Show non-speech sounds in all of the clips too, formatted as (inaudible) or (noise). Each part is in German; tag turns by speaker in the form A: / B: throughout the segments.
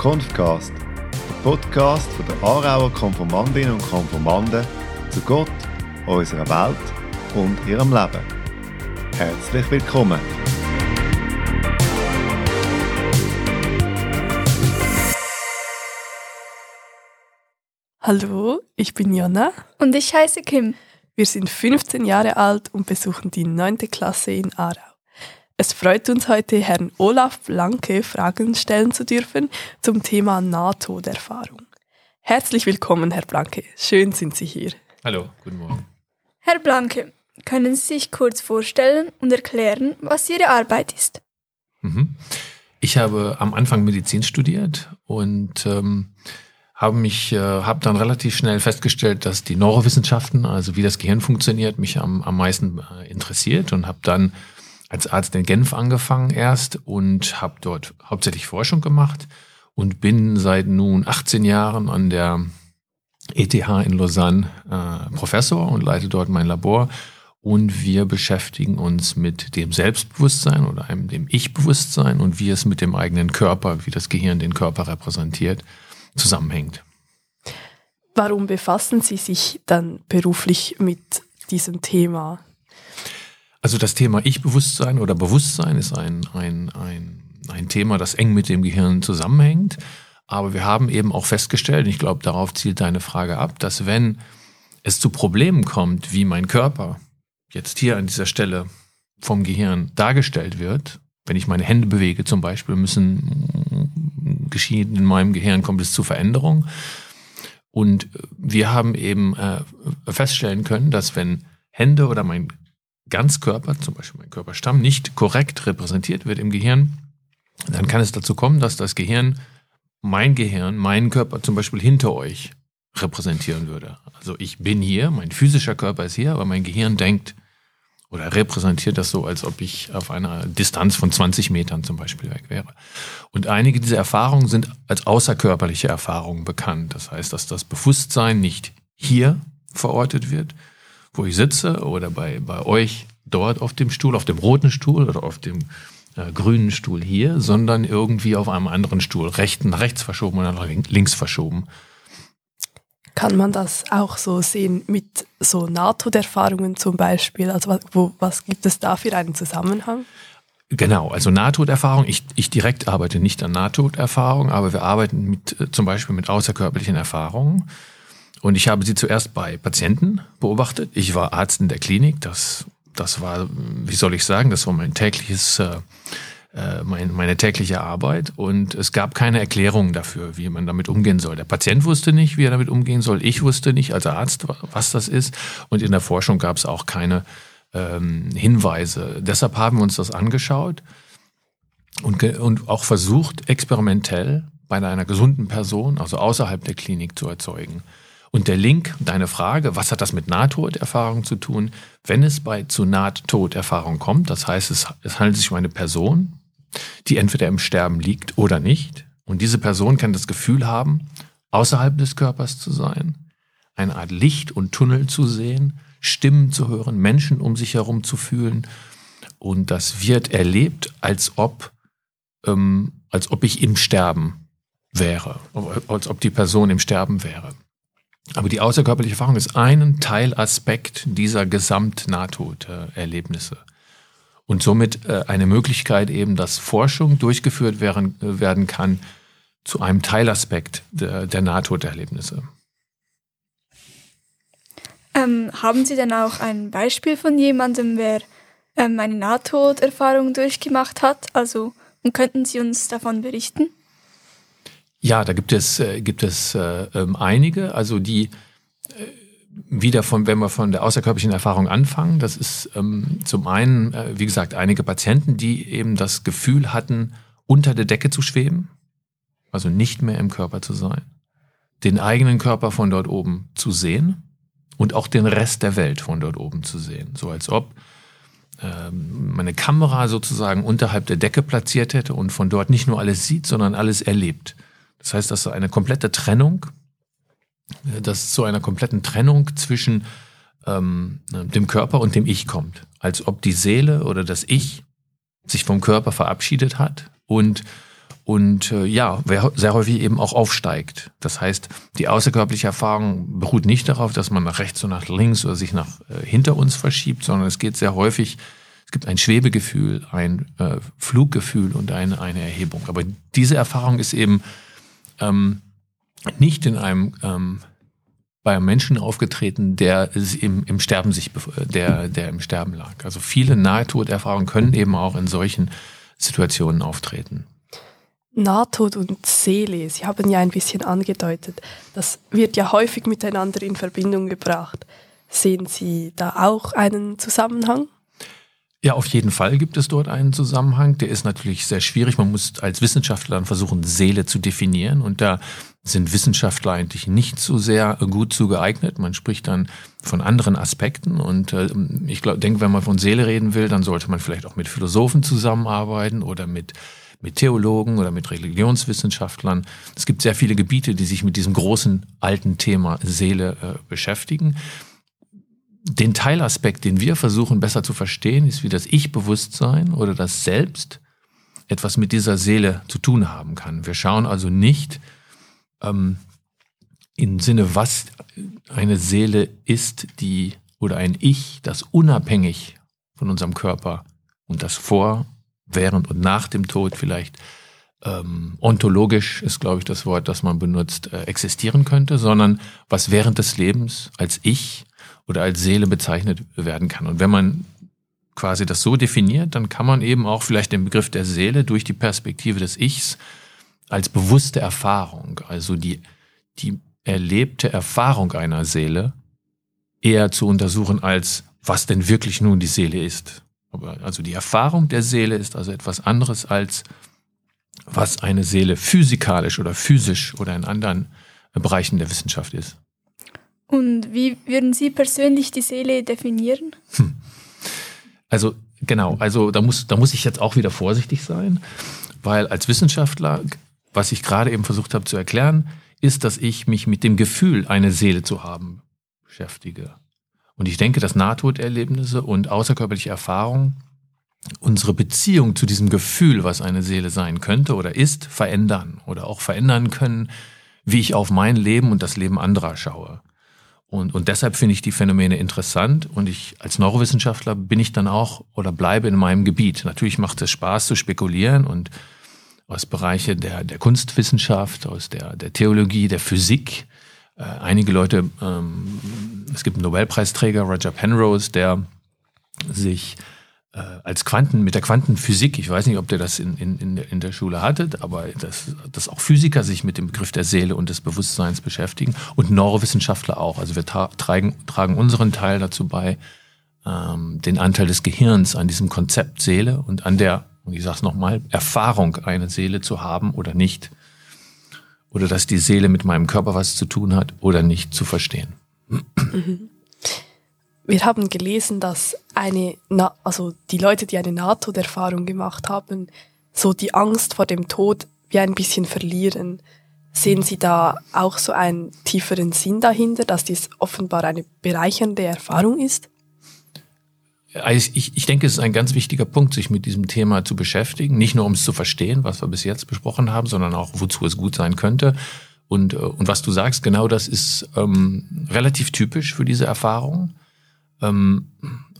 A: Konfcast, der Podcast von der Aarauer Konformandinnen und Konformanden zu Gott, unserer Welt und ihrem Leben. Herzlich willkommen!
B: Hallo, ich bin Jonna.
C: Und ich heiße Kim.
B: Wir sind 15 Jahre alt und besuchen die 9. Klasse in Aarau. Es freut uns heute, Herrn Olaf Blanke Fragen stellen zu dürfen zum Thema Nahtoderfahrung. Herzlich willkommen, Herr Blanke. Schön sind Sie hier.
D: Hallo, guten Morgen.
C: Herr Blanke, können Sie sich kurz vorstellen und erklären, was Ihre Arbeit ist?
D: Mhm. Ich habe am Anfang Medizin studiert und ähm, habe mich, äh, habe dann relativ schnell festgestellt, dass die Neurowissenschaften, also wie das Gehirn funktioniert, mich am, am meisten äh, interessiert und habe dann als Arzt in Genf angefangen erst und habe dort hauptsächlich Forschung gemacht und bin seit nun 18 Jahren an der ETH in Lausanne äh, Professor und leite dort mein Labor. Und wir beschäftigen uns mit dem Selbstbewusstsein oder einem dem Ich-Bewusstsein und wie es mit dem eigenen Körper, wie das Gehirn den Körper repräsentiert, zusammenhängt.
B: Warum befassen Sie sich dann beruflich mit diesem Thema?
D: Also das Thema Ich-Bewusstsein oder Bewusstsein ist ein, ein, ein, ein Thema, das eng mit dem Gehirn zusammenhängt. Aber wir haben eben auch festgestellt, ich glaube, darauf zielt deine Frage ab, dass wenn es zu Problemen kommt, wie mein Körper jetzt hier an dieser Stelle vom Gehirn dargestellt wird, wenn ich meine Hände bewege zum Beispiel, müssen geschehen in meinem Gehirn, kommt es zu Veränderungen. Und wir haben eben äh, feststellen können, dass wenn Hände oder mein Ganzkörper, zum Beispiel mein Körperstamm, nicht korrekt repräsentiert wird im Gehirn, dann kann es dazu kommen, dass das Gehirn, mein Gehirn, meinen Körper zum Beispiel hinter euch repräsentieren würde. Also ich bin hier, mein physischer Körper ist hier, aber mein Gehirn denkt oder repräsentiert das so, als ob ich auf einer Distanz von 20 Metern zum Beispiel weg wäre. Und einige dieser Erfahrungen sind als außerkörperliche Erfahrungen bekannt. Das heißt, dass das Bewusstsein nicht hier verortet wird, wo ich sitze oder bei, bei euch dort auf dem Stuhl, auf dem roten Stuhl oder auf dem äh, grünen Stuhl hier, sondern irgendwie auf einem anderen Stuhl, rechten, rechts verschoben oder nach links verschoben.
B: Kann man das auch so sehen mit so Nahtoderfahrungen zum Beispiel? Also wo, was gibt es da für einen Zusammenhang?
D: Genau, also Nahtoderfahrung. Ich, ich direkt arbeite nicht an Nahtoderfahrung, aber wir arbeiten mit, äh, zum Beispiel mit außerkörperlichen Erfahrungen. Und ich habe sie zuerst bei Patienten beobachtet. Ich war Arzt in der Klinik. Das, das war, wie soll ich sagen, das war mein tägliches, äh, äh mein, meine tägliche Arbeit. Und es gab keine Erklärung dafür, wie man damit umgehen soll. Der Patient wusste nicht, wie er damit umgehen soll. Ich wusste nicht als Arzt, was das ist. Und in der Forschung gab es auch keine ähm, Hinweise. Deshalb haben wir uns das angeschaut und, und auch versucht, experimentell bei einer gesunden Person, also außerhalb der Klinik, zu erzeugen. Und der Link, deine Frage, was hat das mit Nahtoderfahrung zu tun? Wenn es bei zu Nahtoderfahrung kommt, das heißt, es, es handelt sich um eine Person, die entweder im Sterben liegt oder nicht. Und diese Person kann das Gefühl haben, außerhalb des Körpers zu sein, eine Art Licht und Tunnel zu sehen, Stimmen zu hören, Menschen um sich herum zu fühlen. Und das wird erlebt, als ob, ähm, als ob ich im Sterben wäre, als ob die Person im Sterben wäre. Aber die außerkörperliche Erfahrung ist ein Teilaspekt dieser Gesamt-Nahtoderlebnisse. Und somit äh, eine Möglichkeit eben, dass Forschung durchgeführt werden, äh, werden kann zu einem Teilaspekt der, der Nahtoderlebnisse.
C: Ähm, haben Sie denn auch ein Beispiel von jemandem, wer ähm, eine Nahtoderfahrung durchgemacht hat? Also, und könnten Sie uns davon berichten?
D: Ja, da gibt es, äh, gibt es äh, ähm, einige, also die äh, wieder von, wenn wir von der außerkörperlichen Erfahrung anfangen, das ist ähm, zum einen, äh, wie gesagt, einige Patienten, die eben das Gefühl hatten, unter der Decke zu schweben, also nicht mehr im Körper zu sein, den eigenen Körper von dort oben zu sehen und auch den Rest der Welt von dort oben zu sehen, so als ob ähm, meine Kamera sozusagen unterhalb der Decke platziert hätte und von dort nicht nur alles sieht, sondern alles erlebt. Das heißt, dass eine komplette Trennung, dass zu einer kompletten Trennung zwischen ähm, dem Körper und dem Ich kommt. Als ob die Seele oder das Ich sich vom Körper verabschiedet hat und, und äh, ja, sehr häufig eben auch aufsteigt. Das heißt, die außerkörperliche Erfahrung beruht nicht darauf, dass man nach rechts und nach links oder sich nach äh, hinter uns verschiebt, sondern es geht sehr häufig, es gibt ein Schwebegefühl, ein äh, Fluggefühl und eine, eine Erhebung. Aber diese Erfahrung ist eben ähm, nicht in einem ähm, bei einem Menschen aufgetreten, der im, im Sterben sich, der, der im Sterben lag. Also viele Nahtoderfahrungen können eben auch in solchen Situationen auftreten.
B: Nahtod und Seele, Sie haben ja ein bisschen angedeutet, das wird ja häufig miteinander in Verbindung gebracht. Sehen Sie da auch einen Zusammenhang?
D: Ja, auf jeden Fall gibt es dort einen Zusammenhang. Der ist natürlich sehr schwierig. Man muss als Wissenschaftler dann versuchen, Seele zu definieren. Und da sind Wissenschaftler eigentlich nicht so sehr gut zu geeignet. Man spricht dann von anderen Aspekten. Und äh, ich denke, wenn man von Seele reden will, dann sollte man vielleicht auch mit Philosophen zusammenarbeiten oder mit mit Theologen oder mit Religionswissenschaftlern. Es gibt sehr viele Gebiete, die sich mit diesem großen alten Thema Seele äh, beschäftigen den Teilaspekt, den wir versuchen besser zu verstehen, ist, wie das Ich-Bewusstsein oder das Selbst etwas mit dieser Seele zu tun haben kann. Wir schauen also nicht ähm, im Sinne, was eine Seele ist, die oder ein Ich, das unabhängig von unserem Körper und das vor, während und nach dem Tod vielleicht ähm, ontologisch ist, glaube ich, das Wort, das man benutzt, äh, existieren könnte, sondern was während des Lebens als Ich oder als Seele bezeichnet werden kann. Und wenn man quasi das so definiert, dann kann man eben auch vielleicht den Begriff der Seele durch die Perspektive des Ichs als bewusste Erfahrung, also die, die erlebte Erfahrung einer Seele, eher zu untersuchen als was denn wirklich nun die Seele ist. Also die Erfahrung der Seele ist also etwas anderes als was eine Seele physikalisch oder physisch oder in anderen Bereichen der Wissenschaft ist.
C: Und wie würden Sie persönlich die Seele definieren? Hm.
D: Also genau, also da muss, da muss ich jetzt auch wieder vorsichtig sein, weil als Wissenschaftler, was ich gerade eben versucht habe zu erklären, ist, dass ich mich mit dem Gefühl, eine Seele zu haben, beschäftige. Und ich denke, dass Nahtoderlebnisse und außerkörperliche Erfahrungen unsere Beziehung zu diesem Gefühl, was eine Seele sein könnte oder ist, verändern oder auch verändern können, wie ich auf mein Leben und das Leben anderer schaue. Und, und deshalb finde ich die Phänomene interessant und ich als Neurowissenschaftler bin ich dann auch oder bleibe in meinem Gebiet. Natürlich macht es Spaß zu spekulieren und aus Bereiche der, der Kunstwissenschaft, aus der, der Theologie, der Physik. Äh, einige Leute, ähm, es gibt einen Nobelpreisträger, Roger Penrose, der sich als Quanten, mit der Quantenphysik, ich weiß nicht, ob der das in, in, in, der, Schule hattet, aber dass, dass auch Physiker sich mit dem Begriff der Seele und des Bewusstseins beschäftigen und Neurowissenschaftler auch. Also wir tra tragen, tragen unseren Teil dazu bei, ähm, den Anteil des Gehirns an diesem Konzept Seele und an der, und ich sage es nochmal, Erfahrung, eine Seele zu haben oder nicht. Oder dass die Seele mit meinem Körper was zu tun hat oder nicht zu verstehen. Mhm.
B: Wir haben gelesen, dass eine, also die Leute, die eine NATO-Erfahrung gemacht haben, so die Angst vor dem Tod wie ein bisschen verlieren. Sehen Sie da auch so einen tieferen Sinn dahinter, dass dies offenbar eine bereichernde Erfahrung ist?
D: Also ich, ich denke, es ist ein ganz wichtiger Punkt, sich mit diesem Thema zu beschäftigen. Nicht nur, um es zu verstehen, was wir bis jetzt besprochen haben, sondern auch, wozu es gut sein könnte. Und, äh, und was du sagst, genau das ist ähm, relativ typisch für diese Erfahrung ähm,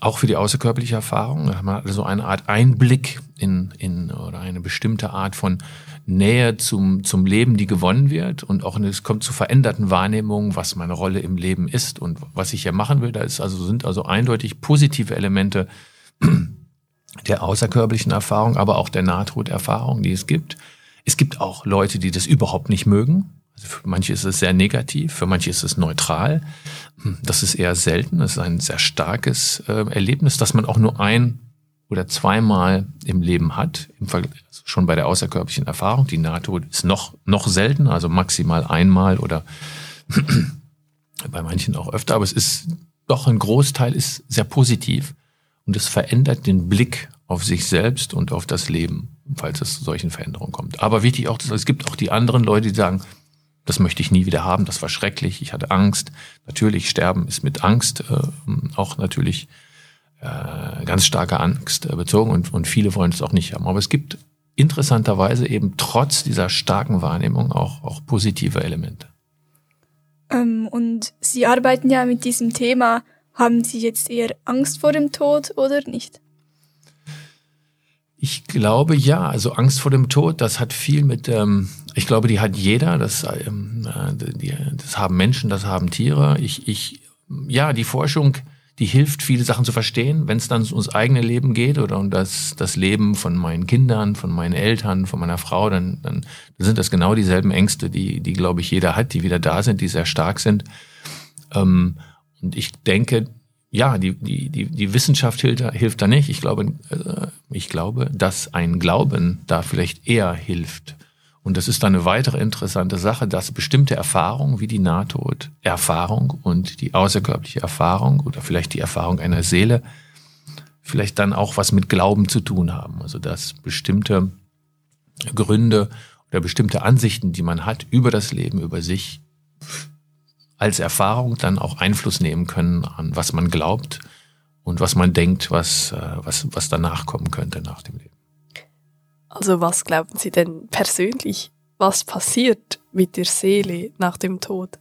D: auch für die außerkörperliche Erfahrung. Da haben wir also eine Art Einblick in, in oder eine bestimmte Art von Nähe zum, zum Leben, die gewonnen wird. Und auch es kommt zu veränderten Wahrnehmungen, was meine Rolle im Leben ist und was ich hier machen will. Da ist also, sind also eindeutig positive Elemente (clears throat) der außerkörperlichen Erfahrung, aber auch der Nahtoderfahrung, die es gibt. Es gibt auch Leute, die das überhaupt nicht mögen. Für manche ist es sehr negativ, für manche ist es neutral. Hm, das ist eher selten. Das ist ein sehr starkes äh, Erlebnis, das man auch nur ein oder zweimal im Leben hat, im Vergleich, also schon bei der außerkörperlichen Erfahrung. Die NATO ist noch, noch selten, also maximal einmal oder (clears throat) bei manchen auch öfter, aber es ist doch ein Großteil ist sehr positiv und es verändert den Blick auf sich selbst und auf das Leben, falls es zu solchen Veränderungen kommt. Aber wichtig auch, es gibt auch die anderen Leute, die sagen, das möchte ich nie wieder haben, das war schrecklich, ich hatte Angst. Natürlich, Sterben ist mit Angst äh, auch natürlich äh, ganz starke Angst äh, bezogen und, und viele wollen es auch nicht haben. Aber es gibt interessanterweise eben trotz dieser starken Wahrnehmung auch, auch positive Elemente.
C: Ähm, und Sie arbeiten ja mit diesem Thema. Haben Sie jetzt eher Angst vor dem Tod oder nicht?
D: Ich glaube ja, also Angst vor dem Tod, das hat viel mit, ähm, ich glaube, die hat jeder, das, ähm, äh, die, das haben Menschen, das haben Tiere. Ich, ich, ja, die Forschung, die hilft, viele Sachen zu verstehen, wenn es dann ums eigene Leben geht oder um das, das Leben von meinen Kindern, von meinen Eltern, von meiner Frau, dann, dann sind das genau dieselben Ängste, die, die glaube ich, jeder hat, die wieder da sind, die sehr stark sind. Ähm, und ich denke, ja, die, die, die, die Wissenschaft hilft, hilft da nicht. Ich glaube, äh, ich glaube, dass ein Glauben da vielleicht eher hilft. Und das ist dann eine weitere interessante Sache, dass bestimmte Erfahrungen wie die Nahtoderfahrung und die außerkörperliche Erfahrung oder vielleicht die Erfahrung einer Seele vielleicht dann auch was mit Glauben zu tun haben. Also dass bestimmte Gründe oder bestimmte Ansichten, die man hat über das Leben, über sich, als Erfahrung dann auch Einfluss nehmen können an was man glaubt und was man denkt, was, äh, was, was danach kommen könnte nach dem Leben.
B: Also was glauben Sie denn persönlich, was passiert mit der Seele nach dem Tod?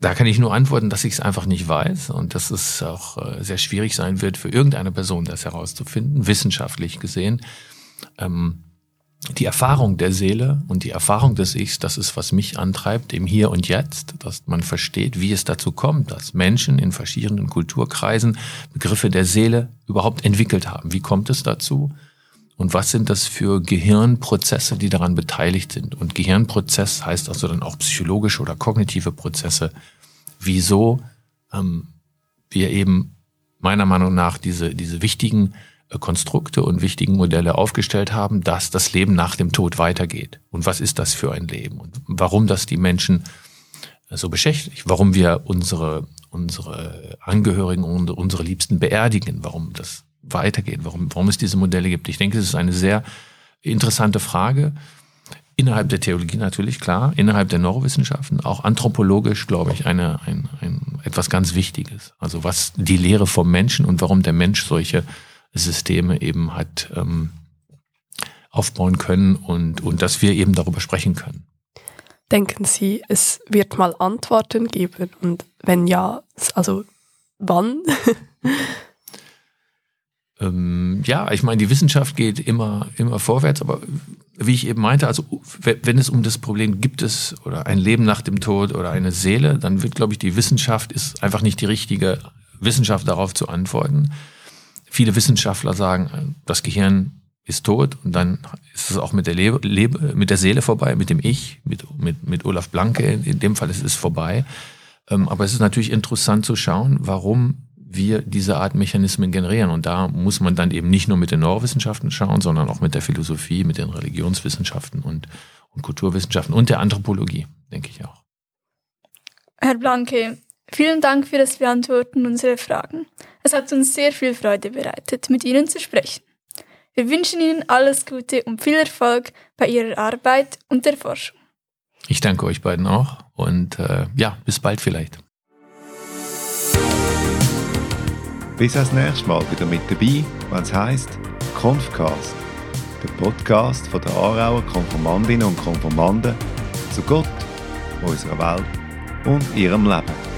D: Da kann ich nur antworten, dass ich es einfach nicht weiß und dass es auch äh, sehr schwierig sein wird für irgendeine Person, das herauszufinden, wissenschaftlich gesehen. Ähm, die Erfahrung der Seele und die Erfahrung des Ichs, das ist, was mich antreibt im Hier und Jetzt, dass man versteht, wie es dazu kommt, dass Menschen in verschiedenen Kulturkreisen Begriffe der Seele überhaupt entwickelt haben. Wie kommt es dazu? Und was sind das für Gehirnprozesse, die daran beteiligt sind? Und Gehirnprozess heißt also dann auch psychologische oder kognitive Prozesse. Wieso ähm, wir eben meiner Meinung nach diese, diese wichtigen Konstrukte und wichtigen Modelle aufgestellt haben, dass das Leben nach dem Tod weitergeht. Und was ist das für ein Leben? Und warum das die Menschen so beschäftigt? Warum wir unsere, unsere Angehörigen und unsere Liebsten beerdigen? Warum das weitergeht? Warum, warum es diese Modelle gibt? Ich denke, es ist eine sehr interessante Frage. Innerhalb der Theologie natürlich, klar. Innerhalb der Neurowissenschaften, auch anthropologisch, glaube ich, eine, ein, ein, etwas ganz Wichtiges. Also was die Lehre vom Menschen und warum der Mensch solche Systeme eben hat ähm, aufbauen können und, und dass wir eben darüber sprechen können.
B: Denken Sie, es wird mal Antworten geben und wenn ja, also wann? (laughs)
D: ähm, ja, ich meine, die Wissenschaft geht immer, immer vorwärts, aber wie ich eben meinte, also wenn es um das Problem gibt es oder ein Leben nach dem Tod oder eine Seele, dann wird, glaube ich, die Wissenschaft ist einfach nicht die richtige Wissenschaft darauf zu antworten viele Wissenschaftler sagen, das Gehirn ist tot und dann ist es auch mit der, Lebe, Lebe, mit der Seele vorbei, mit dem Ich, mit, mit, mit Olaf Blanke, in dem Fall ist es vorbei. Ähm, aber es ist natürlich interessant zu schauen, warum wir diese Art Mechanismen generieren. Und da muss man dann eben nicht nur mit den Neurowissenschaften schauen, sondern auch mit der Philosophie, mit den Religionswissenschaften und, und Kulturwissenschaften und der Anthropologie, denke ich auch.
C: Herr Blanke, vielen Dank für das Beantworten unserer Fragen. Es hat uns sehr viel Freude bereitet, mit Ihnen zu sprechen. Wir wünschen Ihnen alles Gute und viel Erfolg bei Ihrer Arbeit und der Forschung.
D: Ich danke euch beiden auch und äh, ja, bis bald vielleicht.
A: Bis das nächste Mal wieder mit dabei, wenn es heisst Konfcast, der Podcast von der Aarauer Konformandinnen und Konformanden zu Gott, unserer Welt und ihrem Leben.